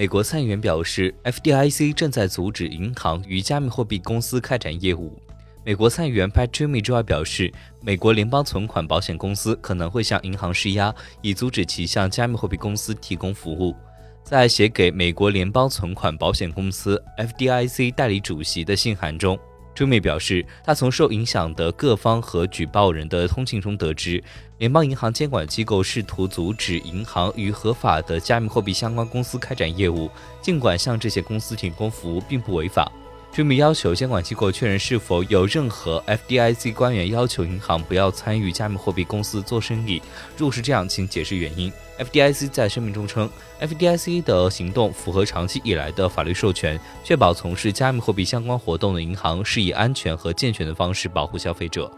美国参议员表示，FDIC 正在阻止银行与加密货币公司开展业务。美国参议员 Pat Toomey 周二表示，美国联邦存款保险公司可能会向银行施压，以阻止其向加密货币公司提供服务。在写给美国联邦存款保险公司 FDIC 代理主席的信函中朱美表示，他从受影响的各方和举报人的通信中得知，联邦银行监管机构试图阻止银行与合法的加密货币相关公司开展业务，尽管向这些公司提供服务并不违法。居民要求监管机构确认是否有任何 FDIC 官员要求银行不要参与加密货币公司做生意。如果是这样，请解释原因。FDIC 在声明中称，FDIC 的行动符合长期以来的法律授权，确保从事加密货币相关活动的银行是以安全和健全的方式保护消费者。